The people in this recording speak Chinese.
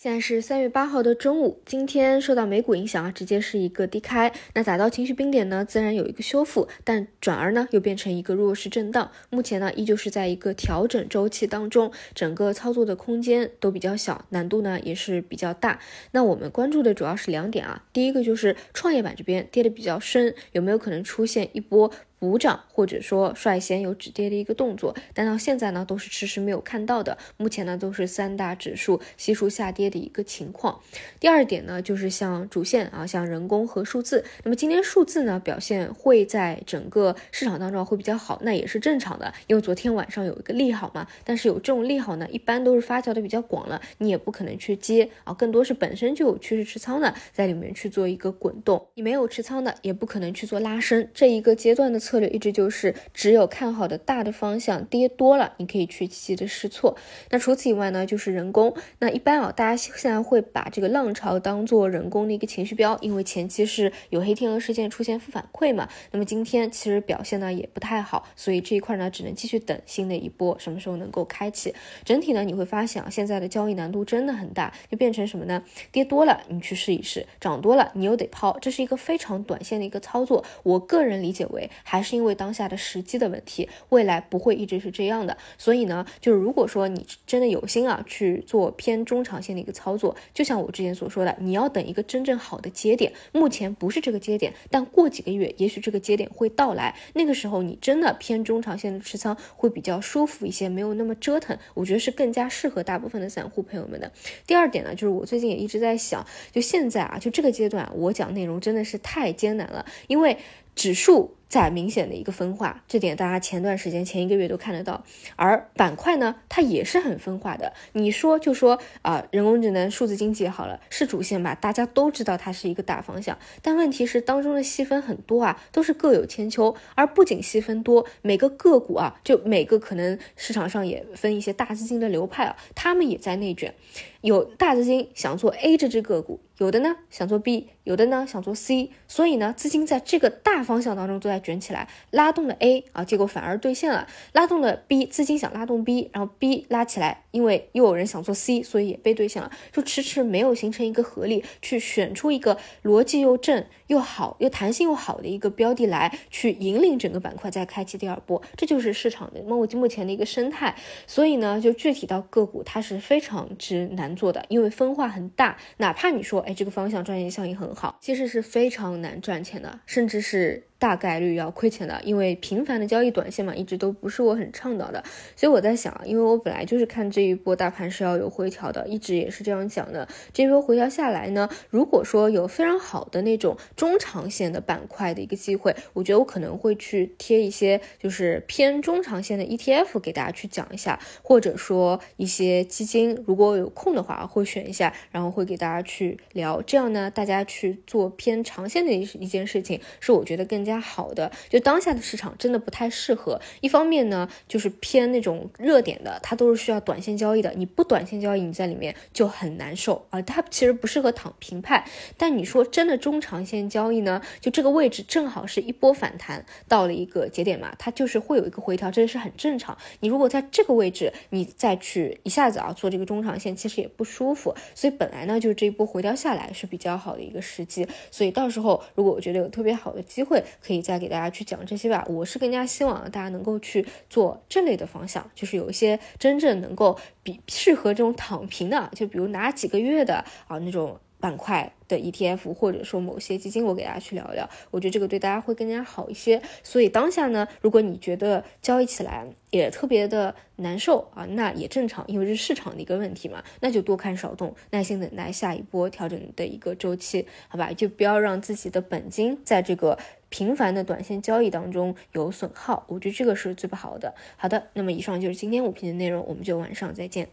现在是三月八号的中午，今天受到美股影响啊，直接是一个低开。那打到情绪冰点呢，自然有一个修复，但转而呢又变成一个弱势震荡。目前呢依旧是在一个调整周期当中，整个操作的空间都比较小，难度呢也是比较大。那我们关注的主要是两点啊，第一个就是创业板这边跌的比较深，有没有可能出现一波？补涨或者说率先有止跌的一个动作，但到现在呢都是迟迟没有看到的。目前呢都是三大指数悉数下跌的一个情况。第二点呢就是像主线啊，像人工和数字。那么今天数字呢表现会在整个市场当中会比较好，那也是正常的，因为昨天晚上有一个利好嘛。但是有这种利好呢，一般都是发酵的比较广了，你也不可能去接啊，更多是本身就有趋势持仓的在里面去做一个滚动。你没有持仓的，也不可能去做拉升。这一个阶段的。策略一直就是只有看好的大的方向跌多了，你可以去积极的试错。那除此以外呢，就是人工。那一般啊，大家现在会把这个浪潮当做人工的一个情绪标，因为前期是有黑天鹅事件出现负反馈嘛。那么今天其实表现呢也不太好，所以这一块呢只能继续等新的一波什么时候能够开启。整体呢你会发现啊，现在的交易难度真的很大，就变成什么呢？跌多了你去试一试，涨多了你又得抛，这是一个非常短线的一个操作。我个人理解为还。还是因为当下的时机的问题，未来不会一直是这样的。所以呢，就是如果说你真的有心啊去做偏中长线的一个操作，就像我之前所说的，你要等一个真正好的节点。目前不是这个节点，但过几个月，也许这个节点会到来。那个时候，你真的偏中长线的持仓会比较舒服一些，没有那么折腾。我觉得是更加适合大部分的散户朋友们的。第二点呢，就是我最近也一直在想，就现在啊，就这个阶段，我讲内容真的是太艰难了，因为指数。在明显的一个分化，这点大家前段时间前一个月都看得到。而板块呢，它也是很分化的。你说就说啊，人工智能、数字经济好了，是主线吧？大家都知道它是一个大方向。但问题是当中的细分很多啊，都是各有千秋。而不仅细分多，每个个股啊，就每个可能市场上也分一些大资金的流派啊，他们也在内卷。有大资金想做 A 这只个股，有的呢想做 B，有的呢想做 C。所以呢，资金在这个大方向当中都在。卷起来，拉动了 A 啊，结果反而兑现了；拉动了 B，资金想拉动 B，然后 B 拉起来，因为又有人想做 C，所以也被兑现了。就迟迟没有形成一个合力，去选出一个逻辑又正又好、又弹性又好的一个标的来，去引领整个板块再开启第二波。这就是市场的目目前的一个生态。所以呢，就具体到个股，它是非常之难做的，因为分化很大。哪怕你说，哎，这个方向赚钱效应很好，其实是非常难赚钱的，甚至是。大概率要亏钱的，因为频繁的交易短线嘛，一直都不是我很倡导的。所以我在想，因为我本来就是看这一波大盘是要有回调的，一直也是这样讲的。这波回调下来呢，如果说有非常好的那种中长线的板块的一个机会，我觉得我可能会去贴一些就是偏中长线的 ETF 给大家去讲一下，或者说一些基金，如果有空的话会选一下，然后会给大家去聊。这样呢，大家去做偏长线的一一件事情，是我觉得更。加好的，就当下的市场真的不太适合。一方面呢，就是偏那种热点的，它都是需要短线交易的。你不短线交易，你在里面就很难受啊。它其实不适合躺平派。但你说真的中长线交易呢，就这个位置正好是一波反弹到了一个节点嘛，它就是会有一个回调，这是很正常。你如果在这个位置，你再去一下子啊做这个中长线，其实也不舒服。所以本来呢，就是这一波回调下来是比较好的一个时机。所以到时候如果我觉得有特别好的机会。可以再给大家去讲这些吧。我是更加希望大家能够去做这类的方向，就是有一些真正能够比适合这种躺平的，就比如拿几个月的啊那种。板块的 ETF，或者说某些基金，我给大家去聊聊，我觉得这个对大家会更加好一些。所以当下呢，如果你觉得交易起来也特别的难受啊，那也正常，因为是市场的一个问题嘛，那就多看少动，耐心等待下一波调整的一个周期，好吧？就不要让自己的本金在这个频繁的短线交易当中有损耗，我觉得这个是最不好的。好的，那么以上就是今天五评的内容，我们就晚上再见。